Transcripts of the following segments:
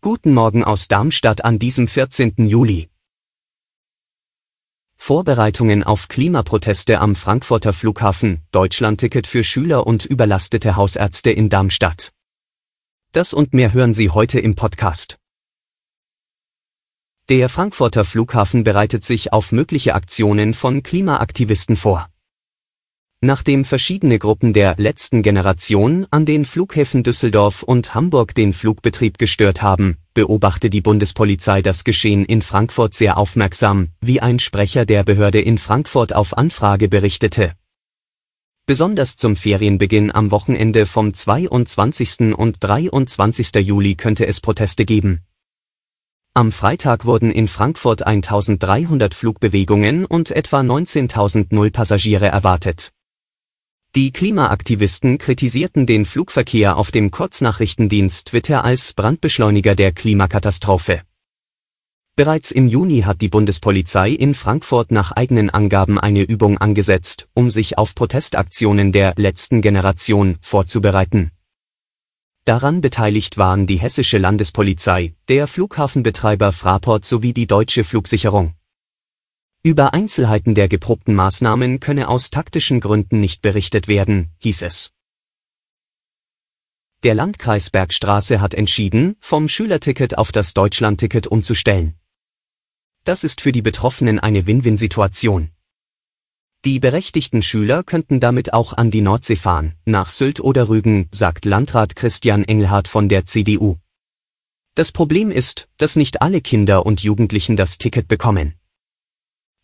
Guten Morgen aus Darmstadt an diesem 14. Juli. Vorbereitungen auf Klimaproteste am Frankfurter Flughafen, Deutschlandticket für Schüler und überlastete Hausärzte in Darmstadt. Das und mehr hören Sie heute im Podcast. Der Frankfurter Flughafen bereitet sich auf mögliche Aktionen von Klimaaktivisten vor. Nachdem verschiedene Gruppen der letzten Generation an den Flughäfen Düsseldorf und Hamburg den Flugbetrieb gestört haben, beobachte die Bundespolizei das Geschehen in Frankfurt sehr aufmerksam, wie ein Sprecher der Behörde in Frankfurt auf Anfrage berichtete. Besonders zum Ferienbeginn am Wochenende vom 22. und 23. Juli könnte es Proteste geben. Am Freitag wurden in Frankfurt 1300 Flugbewegungen und etwa 19.000 Nullpassagiere erwartet. Die Klimaaktivisten kritisierten den Flugverkehr auf dem Kurznachrichtendienst Twitter als Brandbeschleuniger der Klimakatastrophe. Bereits im Juni hat die Bundespolizei in Frankfurt nach eigenen Angaben eine Übung angesetzt, um sich auf Protestaktionen der letzten Generation vorzubereiten. Daran beteiligt waren die hessische Landespolizei, der Flughafenbetreiber Fraport sowie die deutsche Flugsicherung. Über Einzelheiten der geprobten Maßnahmen könne aus taktischen Gründen nicht berichtet werden, hieß es. Der Landkreis Bergstraße hat entschieden, vom Schülerticket auf das Deutschlandticket umzustellen. Das ist für die Betroffenen eine Win-Win-Situation. Die berechtigten Schüler könnten damit auch an die Nordsee fahren, nach Sylt oder Rügen, sagt Landrat Christian Engelhardt von der CDU. Das Problem ist, dass nicht alle Kinder und Jugendlichen das Ticket bekommen.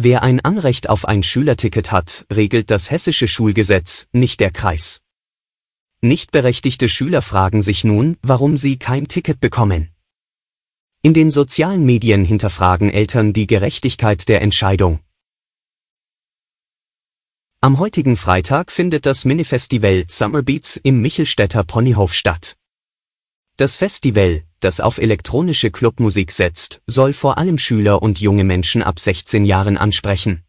Wer ein Anrecht auf ein Schülerticket hat, regelt das hessische Schulgesetz, nicht der Kreis. Nichtberechtigte Schüler fragen sich nun, warum sie kein Ticket bekommen. In den sozialen Medien hinterfragen Eltern die Gerechtigkeit der Entscheidung. Am heutigen Freitag findet das Minifestival Summer Beats im Michelstädter Ponyhof statt. Das Festival, das auf elektronische Clubmusik setzt, soll vor allem Schüler und junge Menschen ab 16 Jahren ansprechen.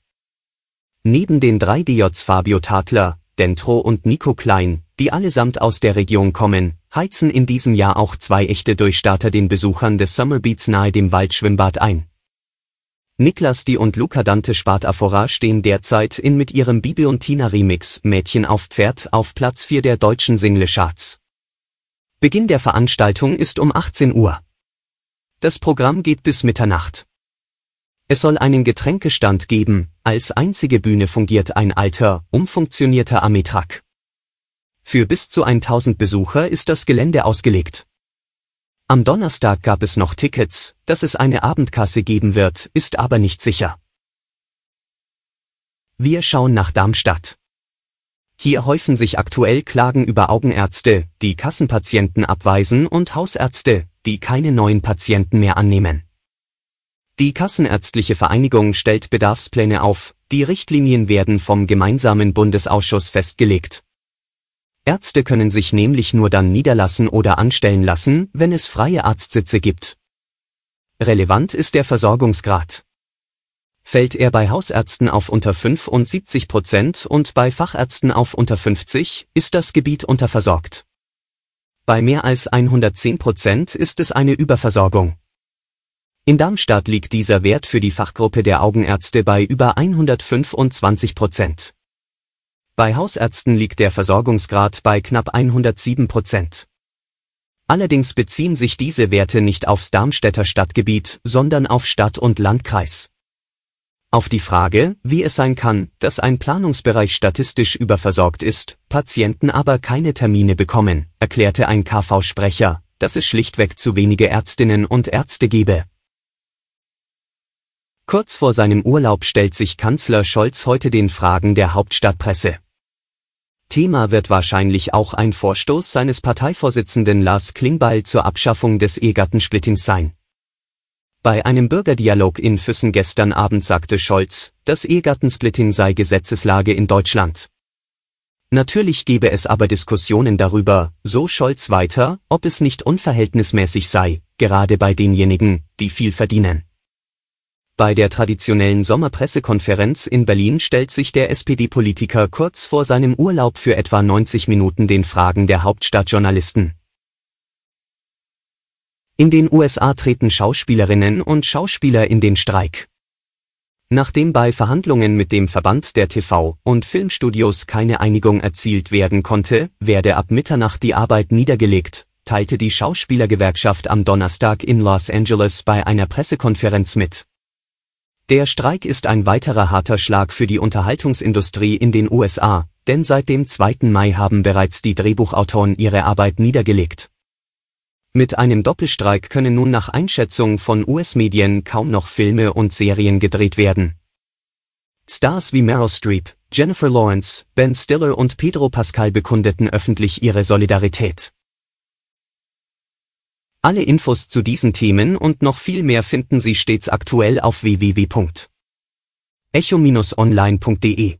Neben den drei DJs Fabio Tadler, Dentro und Nico Klein, die allesamt aus der Region kommen, heizen in diesem Jahr auch zwei echte Durchstarter den Besuchern des Summer Beats nahe dem Waldschwimmbad ein. Niklas Die und Luca Dante Spartaphora stehen derzeit in mit ihrem Bibi und Tina Remix Mädchen auf Pferd auf Platz 4 der deutschen Single Charts. Beginn der Veranstaltung ist um 18 Uhr. Das Programm geht bis Mitternacht. Es soll einen Getränkestand geben, als einzige Bühne fungiert ein alter, umfunktionierter Amitrak. Für bis zu 1000 Besucher ist das Gelände ausgelegt. Am Donnerstag gab es noch Tickets, dass es eine Abendkasse geben wird, ist aber nicht sicher. Wir schauen nach Darmstadt. Hier häufen sich aktuell Klagen über Augenärzte, die Kassenpatienten abweisen und Hausärzte, die keine neuen Patienten mehr annehmen. Die Kassenärztliche Vereinigung stellt Bedarfspläne auf, die Richtlinien werden vom gemeinsamen Bundesausschuss festgelegt. Ärzte können sich nämlich nur dann niederlassen oder anstellen lassen, wenn es freie Arztsitze gibt. Relevant ist der Versorgungsgrad. Fällt er bei Hausärzten auf unter 75 Prozent und bei Fachärzten auf unter 50, ist das Gebiet unterversorgt. Bei mehr als 110 Prozent ist es eine Überversorgung. In Darmstadt liegt dieser Wert für die Fachgruppe der Augenärzte bei über 125 Prozent. Bei Hausärzten liegt der Versorgungsgrad bei knapp 107 Prozent. Allerdings beziehen sich diese Werte nicht aufs Darmstädter Stadtgebiet, sondern auf Stadt und Landkreis. Auf die Frage, wie es sein kann, dass ein Planungsbereich statistisch überversorgt ist, Patienten aber keine Termine bekommen, erklärte ein KV-Sprecher, dass es schlichtweg zu wenige Ärztinnen und Ärzte gebe. Kurz vor seinem Urlaub stellt sich Kanzler Scholz heute den Fragen der Hauptstadtpresse. Thema wird wahrscheinlich auch ein Vorstoß seines Parteivorsitzenden Lars Klingbeil zur Abschaffung des Ehegattensplittings sein. Bei einem Bürgerdialog in Füssen gestern Abend sagte Scholz, das Ehegattensplitting sei Gesetzeslage in Deutschland. Natürlich gebe es aber Diskussionen darüber, so Scholz weiter, ob es nicht unverhältnismäßig sei, gerade bei denjenigen, die viel verdienen. Bei der traditionellen Sommerpressekonferenz in Berlin stellt sich der SPD-Politiker kurz vor seinem Urlaub für etwa 90 Minuten den Fragen der Hauptstadtjournalisten. In den USA treten Schauspielerinnen und Schauspieler in den Streik. Nachdem bei Verhandlungen mit dem Verband der TV- und Filmstudios keine Einigung erzielt werden konnte, werde ab Mitternacht die Arbeit niedergelegt, teilte die Schauspielergewerkschaft am Donnerstag in Los Angeles bei einer Pressekonferenz mit. Der Streik ist ein weiterer harter Schlag für die Unterhaltungsindustrie in den USA, denn seit dem 2. Mai haben bereits die Drehbuchautoren ihre Arbeit niedergelegt. Mit einem Doppelstreik können nun nach Einschätzung von US-Medien kaum noch Filme und Serien gedreht werden. Stars wie Meryl Streep, Jennifer Lawrence, Ben Stiller und Pedro Pascal bekundeten öffentlich ihre Solidarität. Alle Infos zu diesen Themen und noch viel mehr finden Sie stets aktuell auf www.echo-online.de.